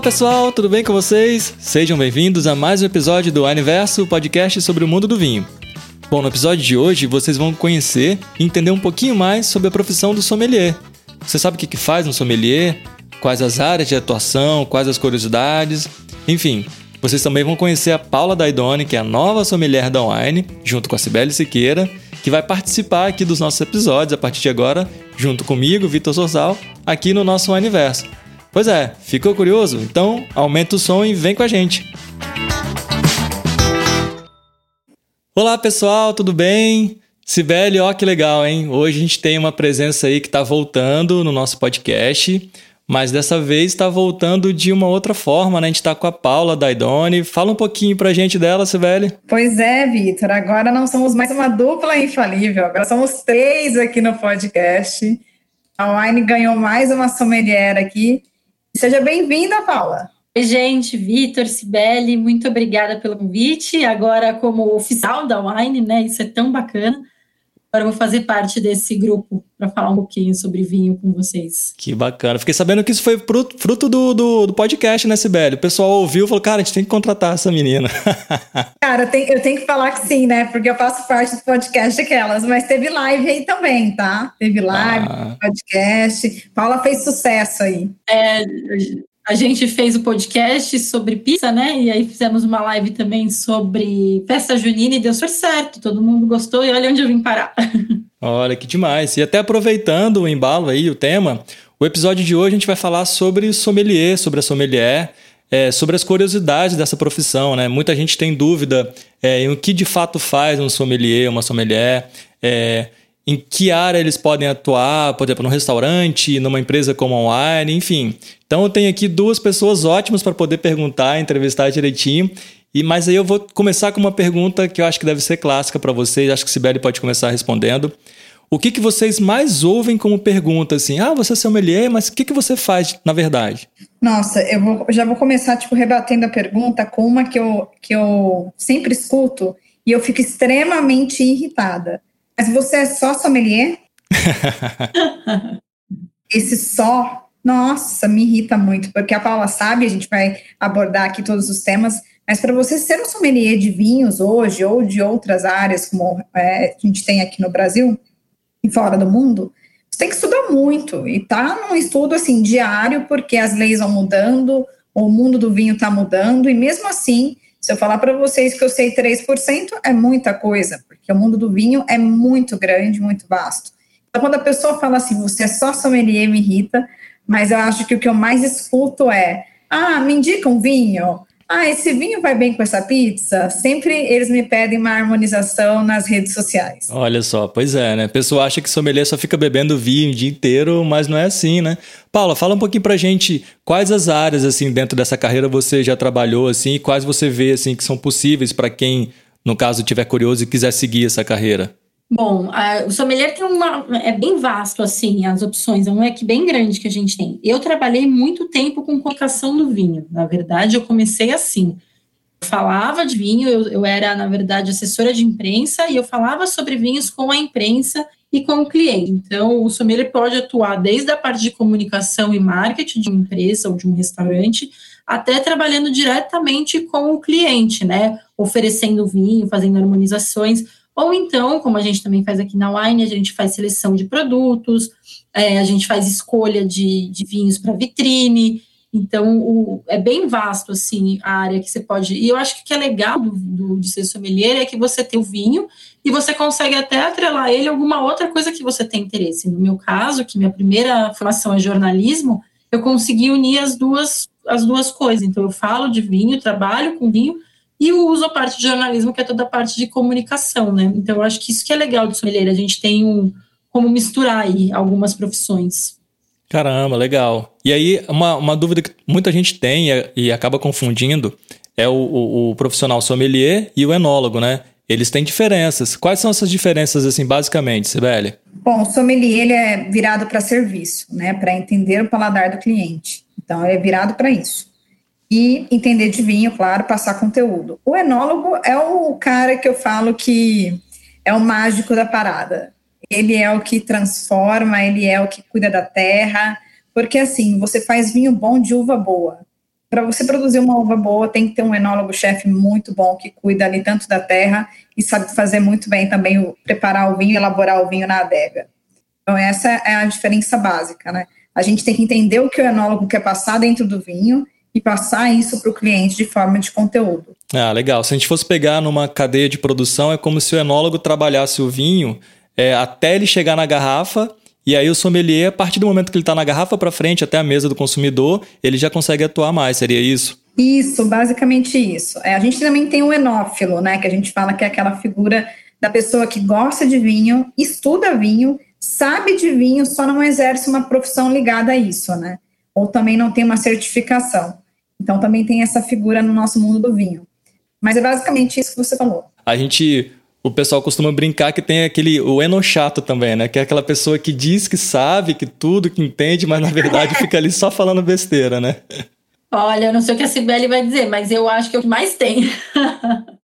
Olá pessoal, tudo bem com vocês? Sejam bem-vindos a mais um episódio do Aniverso, podcast sobre o mundo do vinho. Bom, no episódio de hoje vocês vão conhecer e entender um pouquinho mais sobre a profissão do sommelier. Você sabe o que faz um sommelier? Quais as áreas de atuação, quais as curiosidades, enfim. Vocês também vão conhecer a Paula Daidoni, que é a nova sommelier da Wine, junto com a Cibele Siqueira, que vai participar aqui dos nossos episódios a partir de agora, junto comigo, Vitor Sorsal, aqui no nosso Universo. Pois é, ficou curioso? Então aumenta o som e vem com a gente. Olá pessoal, tudo bem? Sibeli, ó que legal, hein? Hoje a gente tem uma presença aí que está voltando no nosso podcast, mas dessa vez está voltando de uma outra forma, né? A gente está com a Paula Daidoni. Fala um pouquinho pra gente dela, Sibeli. Pois é, Vitor. Agora não somos mais uma dupla infalível, agora somos três aqui no podcast. A Wine ganhou mais uma sommelier aqui Seja bem-vinda, Paula. Oi, gente, Vitor, Cibele, muito obrigada pelo convite. Agora, como oficial da Wine, né? Isso é tão bacana. Agora eu vou fazer parte desse grupo para falar um pouquinho sobre vinho com vocês. Que bacana. Fiquei sabendo que isso foi fruto do, do, do podcast, né, Sibeli? O pessoal ouviu e falou, cara, a gente tem que contratar essa menina. cara, eu tenho, eu tenho que falar que sim, né? Porque eu faço parte do podcast aquelas, mas teve live aí também, tá? Teve live, ah. podcast. Paula fez sucesso aí. É, a gente fez o podcast sobre pizza, né? E aí fizemos uma live também sobre festa junina e deu super certo. Todo mundo gostou e olha onde eu vim parar. Olha que demais. E até aproveitando o embalo aí, o tema, o episódio de hoje a gente vai falar sobre sommelier, sobre a sommelier. É, sobre as curiosidades dessa profissão, né? Muita gente tem dúvida é, em o que de fato faz um sommelier, uma sommelier. É, em que área eles podem atuar, por exemplo, no restaurante, numa empresa como a Wine, enfim. Então eu tenho aqui duas pessoas ótimas para poder perguntar, entrevistar direitinho. E mas aí eu vou começar com uma pergunta que eu acho que deve ser clássica para vocês, acho que Sibeli pode começar respondendo. O que, que vocês mais ouvem como pergunta assim? Ah, você é sommelier, mas o que, que você faz na verdade? Nossa, eu vou, já vou começar tipo rebatendo a pergunta com uma que eu, que eu sempre escuto e eu fico extremamente irritada mas você é só sommelier? Esse só, nossa, me irrita muito, porque a Paula sabe, a gente vai abordar aqui todos os temas, mas para você ser um sommelier de vinhos hoje, ou de outras áreas, como é, a gente tem aqui no Brasil e fora do mundo, você tem que estudar muito, e tá num estudo, assim, diário, porque as leis vão mudando, o mundo do vinho está mudando, e mesmo assim, se eu falar para vocês que eu sei 3%, é muita coisa, porque o mundo do vinho é muito grande, muito vasto. Então, quando a pessoa fala assim, você é só sommelier, me irrita, mas eu acho que o que eu mais escuto é, ah, me indica um vinho, ah, esse vinho vai bem com essa pizza? Sempre eles me pedem uma harmonização nas redes sociais. Olha só, pois é, né? A pessoa acha que sommelier só fica bebendo vinho o dia inteiro, mas não é assim, né? Paula, fala um pouquinho pra gente quais as áreas, assim, dentro dessa carreira você já trabalhou, assim, e quais você vê, assim, que são possíveis para quem, no caso, tiver curioso e quiser seguir essa carreira. Bom, a, o sommelier tem uma. É bem vasto, assim, as opções, é um leque bem grande que a gente tem. Eu trabalhei muito tempo com comunicação do vinho. Na verdade, eu comecei assim. Eu falava de vinho, eu, eu era, na verdade, assessora de imprensa e eu falava sobre vinhos com a imprensa e com o cliente. Então, o sommelier pode atuar desde a parte de comunicação e marketing de uma empresa ou de um restaurante, até trabalhando diretamente com o cliente, né? Oferecendo vinho, fazendo harmonizações ou então, como a gente também faz aqui na Wine, a gente faz seleção de produtos, é, a gente faz escolha de, de vinhos para vitrine. Então, o, é bem vasto, assim, a área que você pode... E eu acho que o que é legal do, do, de ser sommelier é que você tem o vinho e você consegue até atrelar ele a alguma outra coisa que você tem interesse. No meu caso, que minha primeira formação é jornalismo, eu consegui unir as duas, as duas coisas. Então, eu falo de vinho, trabalho com vinho, e o uso a parte de jornalismo, que é toda a parte de comunicação, né? Então, eu acho que isso que é legal do sommelier, a gente tem um, como misturar aí algumas profissões. Caramba, legal. E aí, uma, uma dúvida que muita gente tem e, acaba confundindo é o, o, o, profissional sommelier e o enólogo, né? Eles têm diferenças. Quais são essas diferenças, assim, basicamente, Sibeli? Bom, o sommelier ele é virado para serviço, né? Para entender o paladar do cliente. Então, ele é virado para isso e entender de vinho, claro, passar conteúdo. O enólogo é o cara que eu falo que é o mágico da parada. Ele é o que transforma, ele é o que cuida da terra, porque assim, você faz vinho bom de uva boa. para você produzir uma uva boa, tem que ter um enólogo-chefe muito bom que cuida ali tanto da terra e sabe fazer muito bem também o, preparar o vinho, elaborar o vinho na adega. Então, essa é a diferença básica, né? A gente tem que entender o que o enólogo quer passar dentro do vinho e passar isso para o cliente de forma de conteúdo. Ah, legal. Se a gente fosse pegar numa cadeia de produção, é como se o enólogo trabalhasse o vinho é, até ele chegar na garrafa e aí o sommelier, a partir do momento que ele está na garrafa para frente até a mesa do consumidor, ele já consegue atuar mais, seria isso? Isso, basicamente isso. É, a gente também tem o enófilo, né, que a gente fala que é aquela figura da pessoa que gosta de vinho, estuda vinho, sabe de vinho, só não exerce uma profissão ligada a isso, né? Ou também não tem uma certificação. Então também tem essa figura no nosso mundo do vinho. Mas é basicamente isso que você falou. A gente o pessoal costuma brincar que tem aquele o enochato também, né? Que é aquela pessoa que diz que sabe, que tudo, que entende, mas na verdade fica ali só falando besteira, né? Olha, eu não sei o que a Sibeli vai dizer, mas eu acho que é o que mais tem.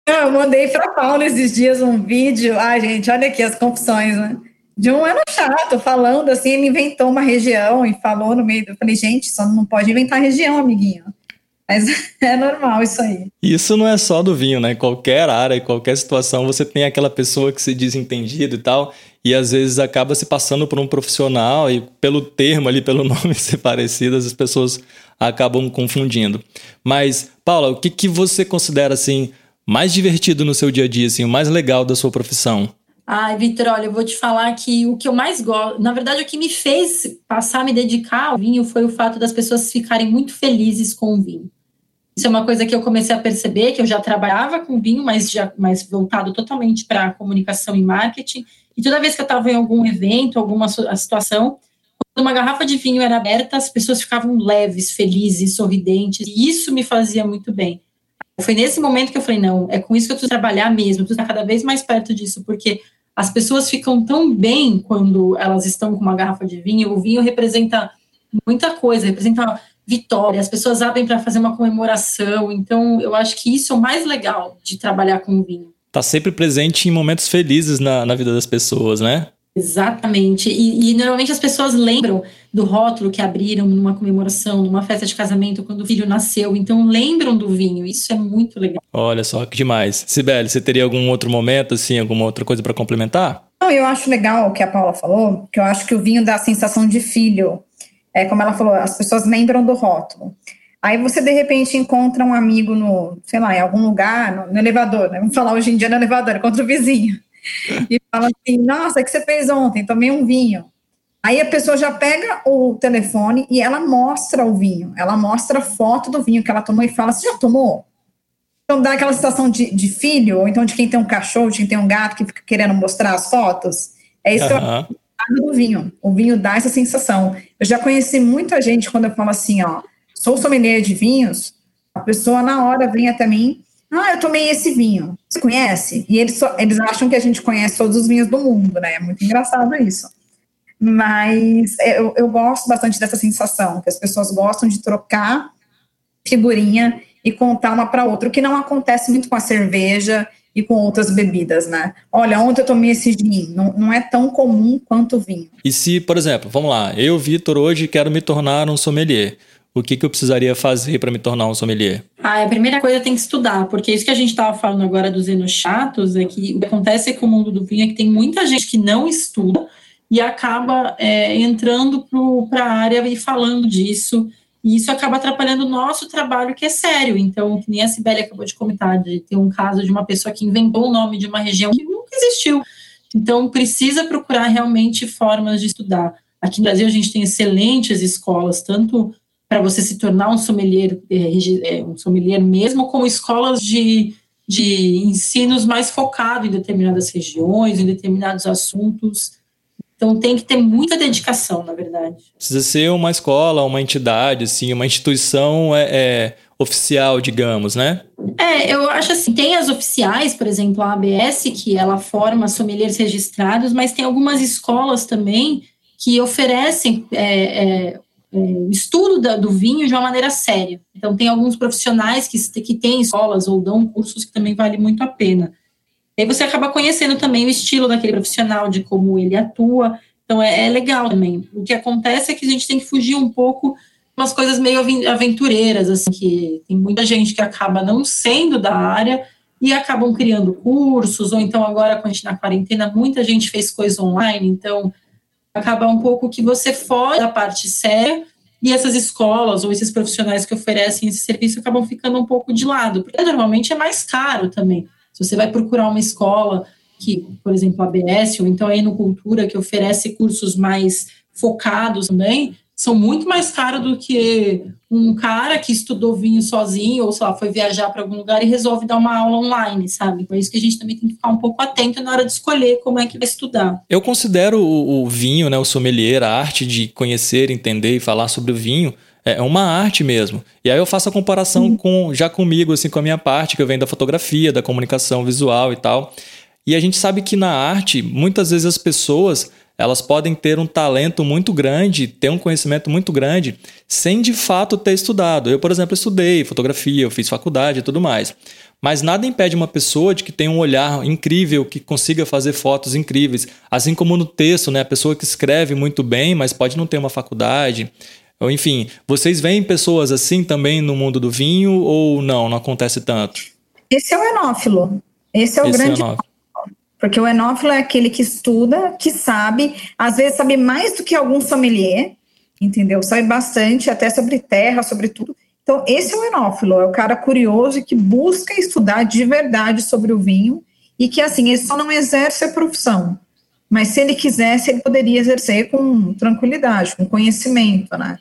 eu mandei para Paulo esses dias um vídeo. Ai, gente, olha aqui as confissões, né? De um enochato falando assim, ele inventou uma região e falou no meio. Eu falei, gente, só não pode inventar região, amiguinho. Mas é normal isso aí. Isso não é só do vinho, né? Qualquer área, qualquer situação, você tem aquela pessoa que se diz entendido e tal, e às vezes acaba se passando por um profissional e pelo termo ali, pelo nome ser parecido, as pessoas acabam confundindo. Mas, Paula, o que, que você considera assim mais divertido no seu dia a dia, assim, o mais legal da sua profissão? Ai, Vitor, olha, eu vou te falar que o que eu mais gosto, na verdade, o que me fez passar a me dedicar ao vinho foi o fato das pessoas ficarem muito felizes com o vinho. Isso é uma coisa que eu comecei a perceber, que eu já trabalhava com vinho, mas já mais voltado totalmente para comunicação e marketing. E toda vez que eu estava em algum evento, alguma situação, quando uma garrafa de vinho era aberta, as pessoas ficavam leves, felizes, sorridentes, e isso me fazia muito bem. Foi nesse momento que eu falei, não, é com isso que eu preciso trabalhar mesmo, eu preciso estar cada vez mais perto disso, porque as pessoas ficam tão bem quando elas estão com uma garrafa de vinho, o vinho representa muita coisa, representa vitória, as pessoas abrem para fazer uma comemoração. Então, eu acho que isso é o mais legal de trabalhar com o vinho. Tá sempre presente em momentos felizes na, na vida das pessoas, né? Exatamente. E, e, normalmente as pessoas lembram do rótulo que abriram numa comemoração, numa festa de casamento, quando o filho nasceu. Então lembram do vinho. Isso é muito legal. Olha só que demais. Sibeli, você teria algum outro momento, assim, alguma outra coisa para complementar? Não, eu acho legal o que a Paula falou, que eu acho que o vinho dá a sensação de filho é, como ela falou, as pessoas lembram do rótulo. Aí você, de repente, encontra um amigo no, sei lá, em algum lugar, no, no elevador, né? Vamos falar hoje em dia no elevador, contra o vizinho. E fala assim, nossa, o que você fez ontem? Tomei um vinho. Aí a pessoa já pega o telefone e ela mostra o vinho. Ela mostra a foto do vinho que ela tomou e fala, você já tomou? Então dá aquela situação de, de filho, ou então de quem tem um cachorro, de quem tem um gato que fica querendo mostrar as fotos. É isso uhum. que eu do vinho. O vinho dá essa sensação. Eu já conheci muita gente quando eu falo assim, ó, sou sommelier de vinhos, a pessoa na hora vem até mim, ah, eu tomei esse vinho. Você conhece? E eles, só, eles acham que a gente conhece todos os vinhos do mundo, né? É muito engraçado isso. Mas eu, eu gosto bastante dessa sensação, que as pessoas gostam de trocar figurinha e contar uma para outra, o que não acontece muito com a cerveja e com outras bebidas, né? Olha, ontem eu tomei esse vinho, não, não é tão comum quanto o vinho. E se, por exemplo, vamos lá, eu, Vitor, hoje quero me tornar um sommelier. O que, que eu precisaria fazer para me tornar um sommelier? Ah, a primeira coisa tem que estudar, porque isso que a gente estava falando agora dos enochatos é que o que acontece com o mundo do vinho é que tem muita gente que não estuda e acaba é, entrando para a área e falando disso e isso acaba atrapalhando o nosso trabalho, que é sério. Então, que nem a Sibeli acabou de comentar, de ter um caso de uma pessoa que inventou o nome de uma região que nunca existiu. Então, precisa procurar realmente formas de estudar. Aqui no Brasil, a gente tem excelentes escolas, tanto para você se tornar um sommelier, é, é, um sommelier mesmo, como escolas de, de ensinos mais focado em determinadas regiões, em determinados assuntos. Então tem que ter muita dedicação, na verdade. Precisa ser uma escola, uma entidade, assim, uma instituição é, é, oficial, digamos, né? É, eu acho assim, tem as oficiais, por exemplo, a ABS, que ela forma sommeliers registrados, mas tem algumas escolas também que oferecem é, estudo da, do vinho de uma maneira séria. Então tem alguns profissionais que, que têm escolas ou dão cursos que também vale muito a pena. E aí você acaba conhecendo também o estilo daquele profissional, de como ele atua. Então é, é, legal também. O que acontece é que a gente tem que fugir um pouco umas coisas meio aventureiras, assim, que tem muita gente que acaba não sendo da área e acabam criando cursos, ou então agora com a gente na quarentena, muita gente fez coisa online, então acaba um pouco que você foge da parte séria e essas escolas ou esses profissionais que oferecem esse serviço acabam ficando um pouco de lado, porque normalmente é mais caro também. Se você vai procurar uma escola que, por exemplo, a ABS, ou então a Enocultura, que oferece cursos mais focados também, são muito mais caros do que um cara que estudou vinho sozinho, ou sei lá, foi viajar para algum lugar e resolve dar uma aula online, sabe? Por isso que a gente também tem que ficar um pouco atento na hora de escolher como é que vai estudar. Eu considero o, o vinho, né, o sommelier, a arte de conhecer, entender e falar sobre o vinho, é, é uma arte mesmo. E aí eu faço a comparação uhum. com já comigo, assim, com a minha parte, que eu venho da fotografia, da comunicação visual e tal. E a gente sabe que na arte, muitas vezes as pessoas elas podem ter um talento muito grande, ter um conhecimento muito grande, sem de fato ter estudado. Eu, por exemplo, estudei fotografia, eu fiz faculdade e tudo mais. Mas nada impede uma pessoa de que tem um olhar incrível, que consiga fazer fotos incríveis. Assim como no texto, né? A pessoa que escreve muito bem, mas pode não ter uma faculdade. Ou, enfim, vocês veem pessoas assim também no mundo do vinho ou não? Não acontece tanto? Esse é o enófilo. Esse é o Esse grande. É porque o enófilo é aquele que estuda, que sabe, às vezes sabe mais do que algum sommelier, entendeu? Sabe bastante, até sobre terra, sobre tudo. Então, esse é o enófilo, é o cara curioso que busca estudar de verdade sobre o vinho e que, assim, ele só não exerce a profissão. Mas se ele quisesse, ele poderia exercer com tranquilidade, com conhecimento, né?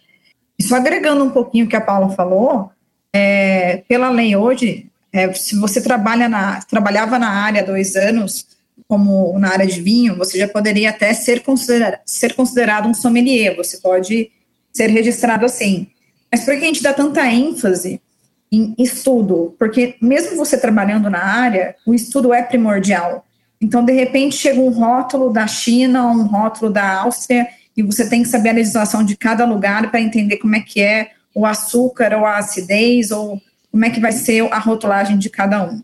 Isso agregando um pouquinho o que a Paula falou, é, pela lei hoje, é, se você trabalha na, trabalhava na área dois anos, como na área de vinho, você já poderia até ser, considera ser considerado um sommelier, você pode ser registrado assim. Mas por que a gente dá tanta ênfase em estudo? Porque mesmo você trabalhando na área, o estudo é primordial. Então, de repente, chega um rótulo da China, um rótulo da Áustria, e você tem que saber a legislação de cada lugar para entender como é que é o açúcar ou a acidez, ou como é que vai ser a rotulagem de cada um.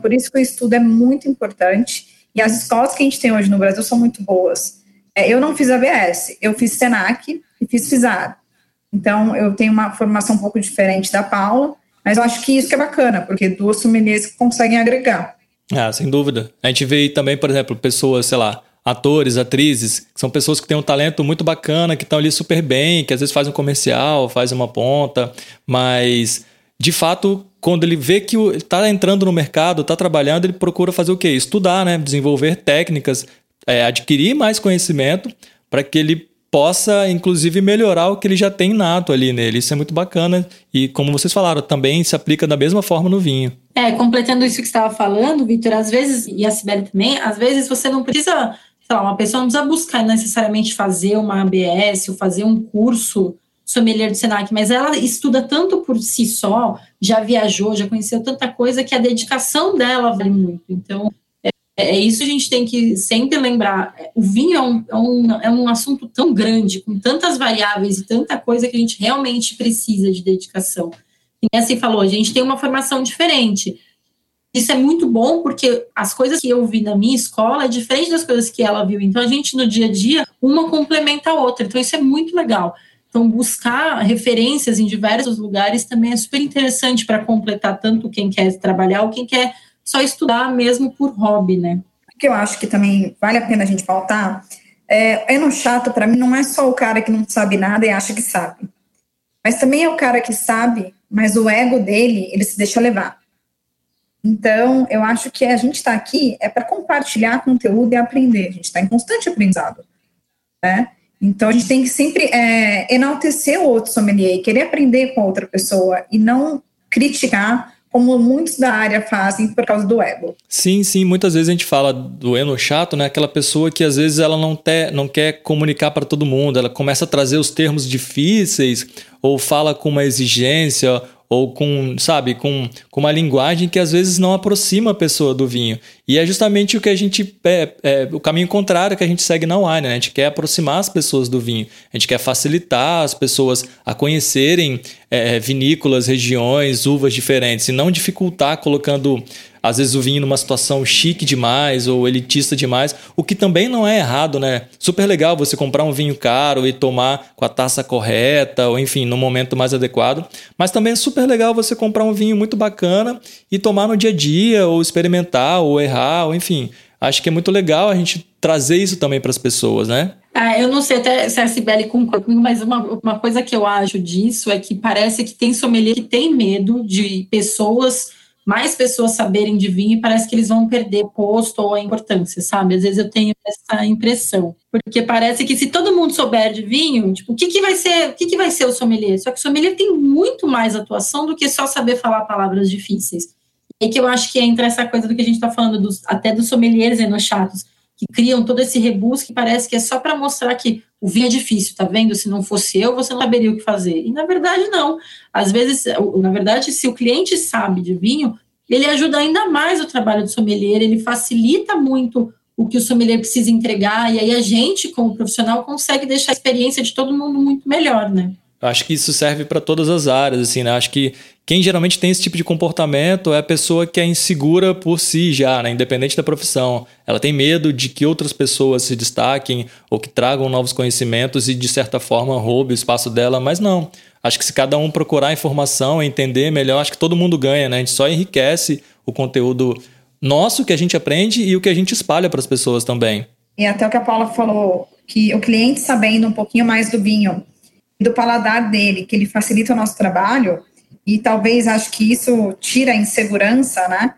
Por isso que o estudo é muito importante e as escolas que a gente tem hoje no Brasil são muito boas. É, eu não fiz ABS, eu fiz SENAC e fiz FISAR. Então, eu tenho uma formação um pouco diferente da Paula, mas eu acho que isso que é bacana, porque duas sommeliers conseguem agregar. Ah, sem dúvida. A gente vê também, por exemplo, pessoas, sei lá, atores, atrizes, que são pessoas que têm um talento muito bacana, que estão ali super bem, que às vezes fazem um comercial, fazem uma ponta, mas de fato, quando ele vê que está entrando no mercado, está trabalhando, ele procura fazer o quê? Estudar, né? desenvolver técnicas, é, adquirir mais conhecimento para que ele possa, inclusive, melhorar o que ele já tem nato ali nele. Isso é muito bacana e, como vocês falaram, também se aplica da mesma forma no vinho. É, completando isso que você estava falando, Vitor, às vezes, e a Sibeli também, às vezes você não precisa, sei lá, uma pessoa não precisa buscar necessariamente fazer uma ABS ou fazer um curso sommelier do Senac, mas ela estuda tanto por si só, já viajou, já conheceu tanta coisa que a dedicação dela vale muito. Então, é, é isso a gente tem que sempre lembrar. O vinho é um, é um, é um assunto tão grande, com tantas variáveis e tanta coisa que a gente realmente precisa de dedicação. E assim falou, a gente tem uma formação diferente. Isso é muito bom porque as coisas que eu vi na minha escola é diferente das coisas que ela viu. Então a gente no dia a dia uma complementa a outra. Então isso é muito legal. Então, buscar referências em diversos lugares também é super interessante para completar tanto quem quer trabalhar ou quem quer só estudar mesmo por hobby, né? O que eu acho que também vale a pena a gente pautar é, é no chato, para mim, não é só o cara que não sabe nada e acha que sabe, mas também é o cara que sabe, mas o ego dele, ele se deixa levar. Então, eu acho que a gente está aqui é para compartilhar conteúdo e aprender. A gente está em constante aprendizado, né? Então a gente tem que sempre é, enaltecer o outro sommelier, querer aprender com outra pessoa e não criticar como muitos da área fazem por causa do ego. Sim, sim, muitas vezes a gente fala do eno chato, né? Aquela pessoa que às vezes ela não, te, não quer comunicar para todo mundo, ela começa a trazer os termos difíceis ou fala com uma exigência ou com, sabe, com, com uma linguagem que às vezes não aproxima a pessoa do vinho. E é justamente o que a gente. É, é o caminho contrário que a gente segue na wine, né? A gente quer aproximar as pessoas do vinho, a gente quer facilitar as pessoas a conhecerem é, vinícolas, regiões, uvas diferentes, e não dificultar colocando às vezes o vinho numa situação chique demais ou elitista demais, o que também não é errado, né? Super legal você comprar um vinho caro e tomar com a taça correta, ou enfim, no momento mais adequado. Mas também é super legal você comprar um vinho muito bacana e tomar no dia a dia, ou experimentar, ou errar, ou enfim. Acho que é muito legal a gente trazer isso também para as pessoas, né? Ah, eu não sei até se a Sibeli concorda comigo, mas uma, uma coisa que eu acho disso é que parece que tem sommelier que tem medo de pessoas, mais pessoas saberem de vinho e parece que eles vão perder posto ou a importância, sabe? Às vezes eu tenho essa impressão. Porque parece que se todo mundo souber de vinho, tipo, o que, que vai ser, o que, que vai ser o sommelier? Só que o sommelier tem muito mais atuação do que só saber falar palavras difíceis. E que eu acho que entra essa coisa do que a gente está falando, dos, até dos sommeliers enochatos que criam todo esse rebus que parece que é só para mostrar que o vinho é difícil, tá vendo? Se não fosse eu, você não saberia o que fazer. E na verdade, não. Às vezes, na verdade, se o cliente sabe de vinho, ele ajuda ainda mais o trabalho do sommelier, ele facilita muito o que o sommelier precisa entregar, e aí a gente, como profissional, consegue deixar a experiência de todo mundo muito melhor, né? Acho que isso serve para todas as áreas, assim, né? Acho que quem geralmente tem esse tipo de comportamento é a pessoa que é insegura por si já, né? independente da profissão. Ela tem medo de que outras pessoas se destaquem ou que tragam novos conhecimentos e, de certa forma, roube o espaço dela, mas não. Acho que se cada um procurar informação, entender melhor, acho que todo mundo ganha, né? A gente só enriquece o conteúdo nosso que a gente aprende e o que a gente espalha para as pessoas também. E até o que a Paula falou, que o cliente sabendo um pouquinho mais do vinho do paladar dele, que ele facilita o nosso trabalho, e talvez acho que isso tira a insegurança, né?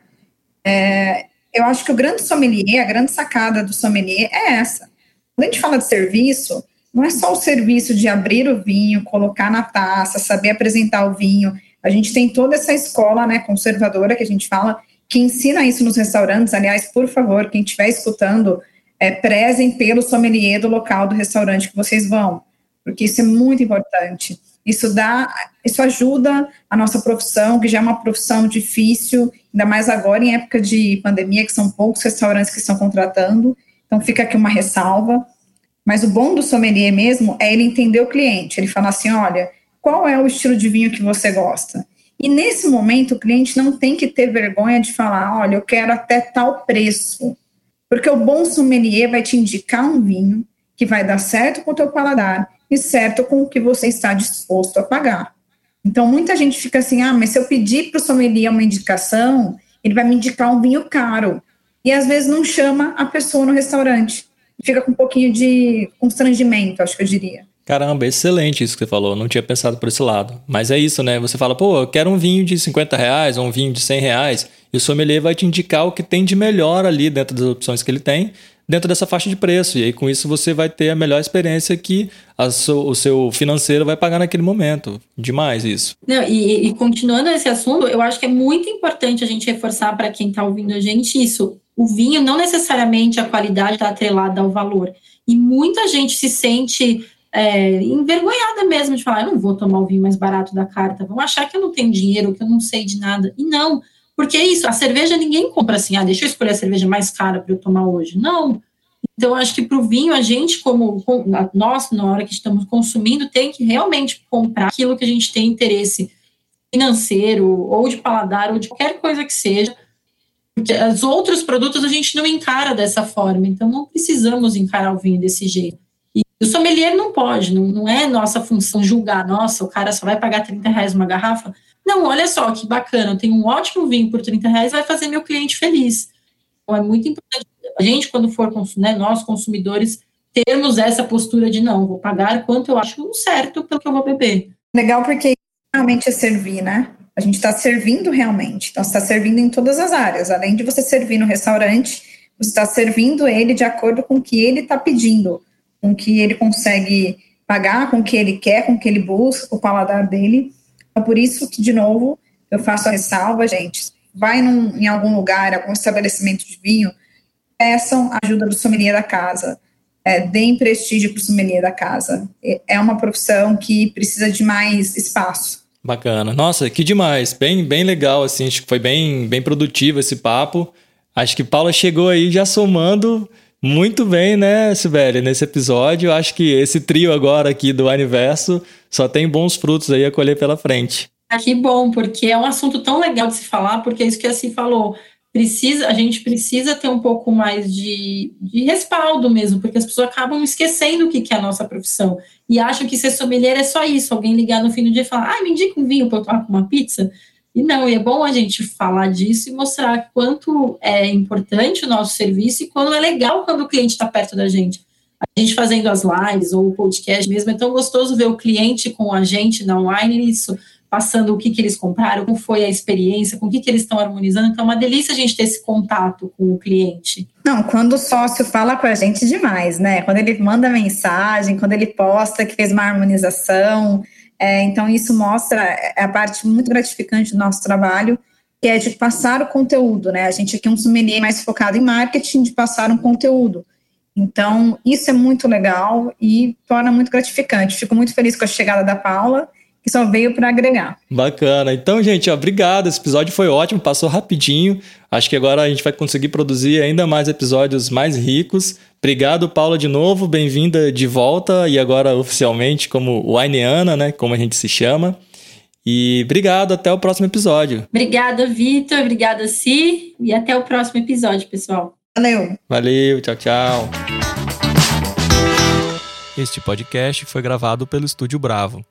É, eu acho que o grande sommelier, a grande sacada do sommelier é essa. Quando a gente fala de serviço, não é só o serviço de abrir o vinho, colocar na taça, saber apresentar o vinho. A gente tem toda essa escola, né, conservadora que a gente fala, que ensina isso nos restaurantes. Aliás, por favor, quem estiver escutando, é, prezem pelo sommelier do local do restaurante que vocês vão porque isso é muito importante. Isso dá, isso ajuda a nossa profissão, que já é uma profissão difícil, ainda mais agora em época de pandemia, que são poucos restaurantes que estão contratando. Então fica aqui uma ressalva. Mas o bom do sommelier mesmo é ele entender o cliente. Ele fala assim: olha, qual é o estilo de vinho que você gosta? E nesse momento o cliente não tem que ter vergonha de falar: olha, eu quero até tal preço. Porque o bom sommelier vai te indicar um vinho que vai dar certo com o teu paladar e certo com o que você está disposto a pagar. Então, muita gente fica assim: ah, mas se eu pedir para o sommelier uma indicação, ele vai me indicar um vinho caro. E às vezes não chama a pessoa no restaurante. Fica com um pouquinho de constrangimento, acho que eu diria. Caramba, excelente isso que você falou. Não tinha pensado por esse lado. Mas é isso, né? Você fala, pô, eu quero um vinho de 50 reais ou um vinho de 100 reais. E o sommelier vai te indicar o que tem de melhor ali dentro das opções que ele tem dentro dessa faixa de preço. E aí, com isso, você vai ter a melhor experiência que so, o seu financeiro vai pagar naquele momento. Demais isso. Não, e, e continuando esse assunto, eu acho que é muito importante a gente reforçar para quem está ouvindo a gente isso. O vinho, não necessariamente a qualidade está atrelada ao valor. E muita gente se sente é, envergonhada mesmo de falar: eu não vou tomar o vinho mais barato da carta, vão achar que eu não tenho dinheiro, que eu não sei de nada. E não, porque é isso, a cerveja ninguém compra assim, ah, deixa eu escolher a cerveja mais cara para eu tomar hoje. Não. Então, acho que para o vinho, a gente, como nós, na hora que estamos consumindo, tem que realmente comprar aquilo que a gente tem interesse financeiro, ou de paladar, ou de qualquer coisa que seja. Porque os outros produtos a gente não encara dessa forma, então não precisamos encarar o vinho desse jeito. E o sommelier não pode, não, não é nossa função julgar, nossa, o cara só vai pagar 30 reais uma garrafa. Não, olha só que bacana, tenho um ótimo vinho por 30 reais, vai fazer meu cliente feliz. Então, é muito importante a gente, quando for, né, nós consumidores, termos essa postura de não, vou pagar quanto eu acho certo pelo que eu vou beber. Legal, porque realmente é servir, né? A gente está servindo realmente. Então, está servindo em todas as áreas. Além de você servir no restaurante, você está servindo ele de acordo com o que ele está pedindo, com o que ele consegue pagar, com o que ele quer, com o que ele busca, o paladar dele. Então, por isso que, de novo, eu faço a ressalva, gente. Vai num, em algum lugar, algum estabelecimento de vinho, peçam ajuda do sommelier da casa. É, deem prestígio para o sommelier da casa. É uma profissão que precisa de mais espaço. Bacana. Nossa, que demais. Bem, bem legal, assim. Acho que foi bem, bem produtivo esse papo. Acho que Paula chegou aí já somando muito bem, né, Sibeli, nesse episódio. Acho que esse trio agora aqui do Aniverso só tem bons frutos aí a colher pela frente. Ah, que bom, porque é um assunto tão legal de se falar, porque é isso que a Si falou. precisa, a gente precisa ter um pouco mais de, de respaldo mesmo, porque as pessoas acabam esquecendo o que, que é a nossa profissão e acham que ser sommelier é só isso, alguém ligar no fim do dia e falar, ah, me indica um vinho para eu tomar com uma pizza. E não, e é bom a gente falar disso e mostrar quanto é importante o nosso serviço e quando é legal quando o cliente está perto da gente. A gente fazendo as lives ou o podcast mesmo, é tão gostoso ver o cliente com a gente na online, isso passando o que, que eles compraram, como foi a experiência, com o que, que eles estão harmonizando. Então, é uma delícia a gente ter esse contato com o cliente. Não, quando o sócio fala com a gente demais, né? Quando ele manda mensagem, quando ele posta que fez uma harmonização. É, então, isso mostra é a parte muito gratificante do nosso trabalho, que é de passar o conteúdo, né? A gente aqui é um sommelier mais focado em marketing, de passar um conteúdo. Então, isso é muito legal e torna muito gratificante. Fico muito feliz com a chegada da Paula que só veio para agregar. Bacana. Então, gente, obrigado. Esse episódio foi ótimo, passou rapidinho. Acho que agora a gente vai conseguir produzir ainda mais episódios mais ricos. Obrigado, Paula, de novo. Bem-vinda de volta e agora oficialmente como Wineana, né? Como a gente se chama. E obrigado, até o próximo episódio. Obrigada, Vitor. Obrigada, Si. E até o próximo episódio, pessoal. Valeu. Valeu, tchau, tchau. Este podcast foi gravado pelo Estúdio Bravo.